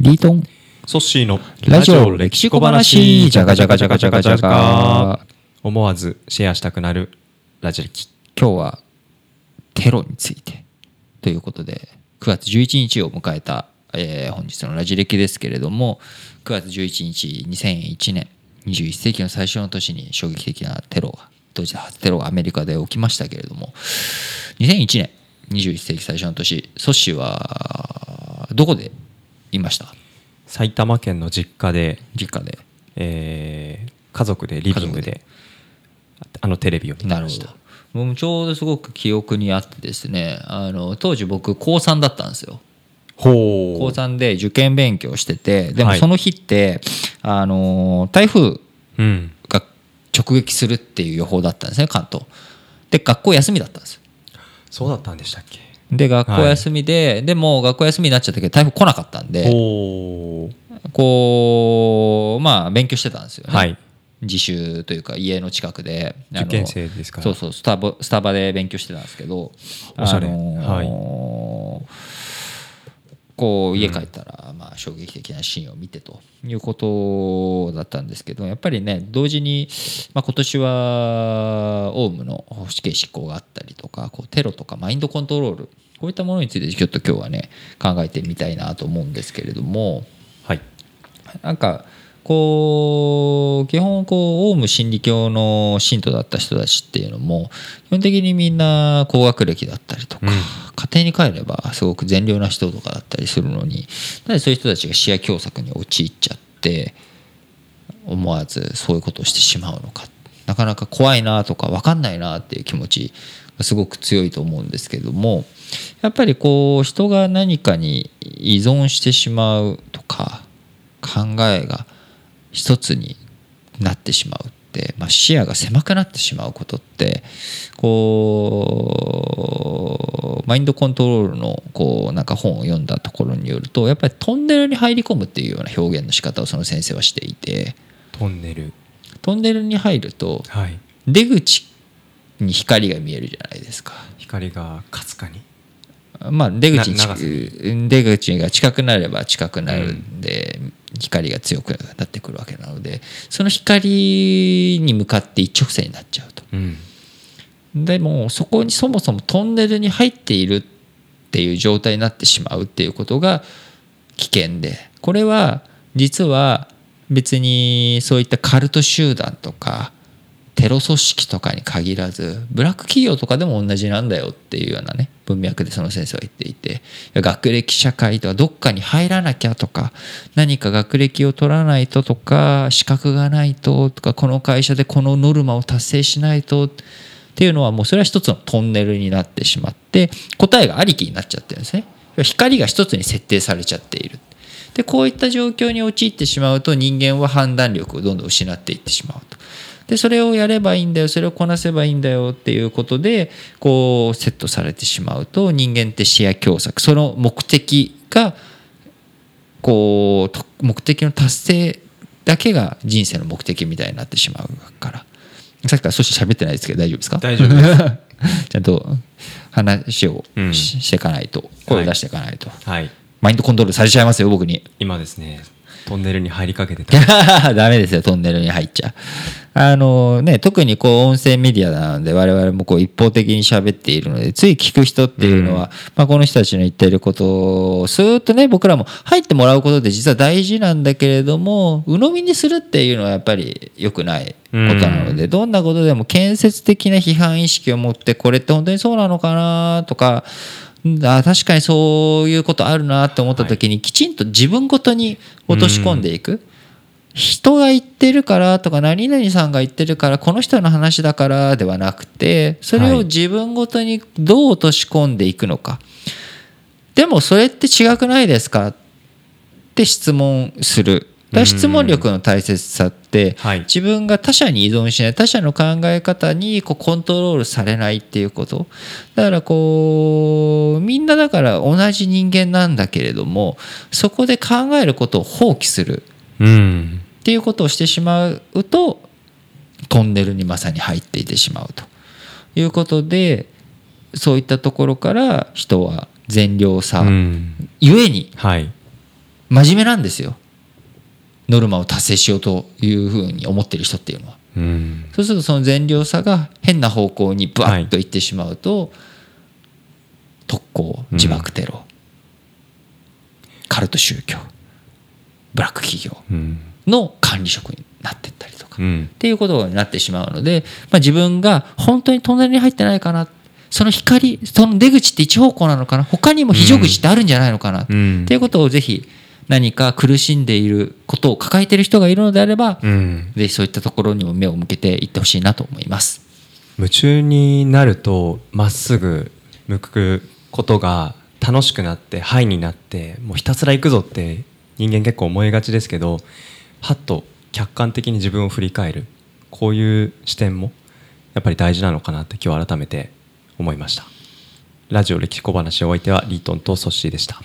リートン。ソッシーのラジオ歴史小話。じゃがじゃがじゃがじゃがじゃが思わずシェアしたくなる。ラジ歴今日はテロについてということで9月11日を迎えた、えー本日のラジ歴ですけれども9月11日2001年21世紀の最初の年に衝撃的なテロが当時初テロがアメリカで起きましたけれども2001年21世紀最初の年ソッシーはどこでいました。埼玉県の実家で、実家で。えー家族でリビングであのテレビを見てました。僕もちょうどすごく記憶にあってですねあの当時僕高3だったんですよ。ほ高3で受験勉強しててでもはい。その日って、あの台風うん。が直撃するっていう予報だったんですね関東。で学校休みだったんです。よそうだったんでしたっけ？で学校休みで、でも学校休みになっちゃったけど台風来なかったんでほこうまあ勉強してたんですよね、はい。自習というか家の近くで。受験生ですからそうそうスタバスタバで勉強してたんですけどおしゃれあのーこう家帰ったら、まあ、衝撃的なシーンを見てということだったんですけどやっぱりね同時に、まあ、今年はオウムの死刑執行があったりとかこうテロとかマインドコントロールこういったものについてちょっと今日はね考えてみたいなと思うんですけれどもはい。なんかこう基本こうオウム真理教の信徒だった人たちっていうのも基本的にみんな高学歴だったりとか、庭に帰ればすごく善良な人とかだったりするのにそういう人たちが視野狭窄に陥っちゃって思わずそういうことをしてしまうのか。なかなか怖いなとか分かんないなっていう気持ちがすごく強いと思うんですけどもやっぱりこう人が何かに依存してしまうとか考えが一つになってしまう、まあ、視野が狭くなってしまうことってこうマインドコントロールのこうなんか本を読んだところによるとやっぱりトンネルに入り込むっていうような表現の仕方をその先生はしていて。トンネル。トンネルに入るとはい。出口に光が見えるじゃないですか。光がかすかに。まあ、出口出口が近くなれば近くなるんで、光が強くなってくるわけなのでその光に向かって一直線になっちゃうと。うんでもそこにそもそもトンネルに入っているっていう状態になってしまうっていうことが危険でこれは実は別にそういったカルト集団とかテロ組織とかに限らずブラック企業とかでも同じなんだよっていうようなね文脈でその先生は言っていて学歴社会とはどっかに入らなきゃとか何か学歴を取らないととか資格がないととかこの会社でこのノルマを達成しないとっていうのはもうそれは一つのトンネルになってしまって答えがありきになっちゃってるんですね。光が一つに設定されちゃっているでこういった状況に陥ってしまうと人間は判断力をどんどん失っていってしまうと。でそれをやればいいんだよそれをこなせばいいんだよっていうことでこうセットされてしまうと人間って視野狭窄。その目的がこうと目的の達成だけが人生の目的みたいになってしまうから。さっきから少し喋ってないですけど大丈夫ですか？大丈夫です。ちゃんと話をし,、うん。していかないと。声を出していかないと、はい。マインドコントロールされちゃいますよ僕に。今ですねトンネルに入りかけてた。ダメですよトンネルに入っちゃ。あのね特にこう音声メディアなので我々もこう一方的に喋っているのでつい聞く人っていうのは、まあ、この人たちの言っていることをスーッとね僕らも入ってもらうことで実は大事なんだけれども鵜呑みにするっていうのはやっぱり良くないことなので、どんなことでも建設的な批判意識を持ってこれって本当にそうなのかなとかあ確かにそういうことあるなって思った時にきちんと自分ごとに落とし込んでいく。人が言ってるからとか何々さんが言ってるからこの人の話だからではなくてそれを自分ごとにどう落とし込んでいくのか、でもそれって違くないですか？って質問するだ質問力の大切さって、はい自分が他者に依存しない他者の考え方にこうコントロールされないっていうことだからこうみんなだから同じ人間なんだけれどもそこで考えることを放棄するっていうことをしてしまうとトンネルにまさに入っていてしまうということでそういったところから人は善良さ、ゆえにはい真面目なんですよノルマを達成しようというふうに思ってる人っていうのは。うん。そうするとその善良さが変な方向にブワッといってしまうと、特攻自爆テロ、カルト宗教ブラック企業うん。の管理職になっていったりとか、っうん。ていうことになってしまうので、まあ、自分が本当にトンネルに入ってないかなその光その出口って一方向なのかな他にも非常口ってあるんじゃないのかな、っうん。ていうことをぜひ何か苦しんでいることを抱えている人がいるのであれば、うん。ぜひそういったところにも目を向けていってほしいなと思います。夢中になるとまっすぐ向くことが楽しくなってハイになってもうひたすら行くぞって人間結構思いがちですけどはっと客観的に自分を振り返るこういう視点もやっぱり大事なのかなって今日改めて思いました。ラジオ歴史小話お相手はリートンとソッシーでした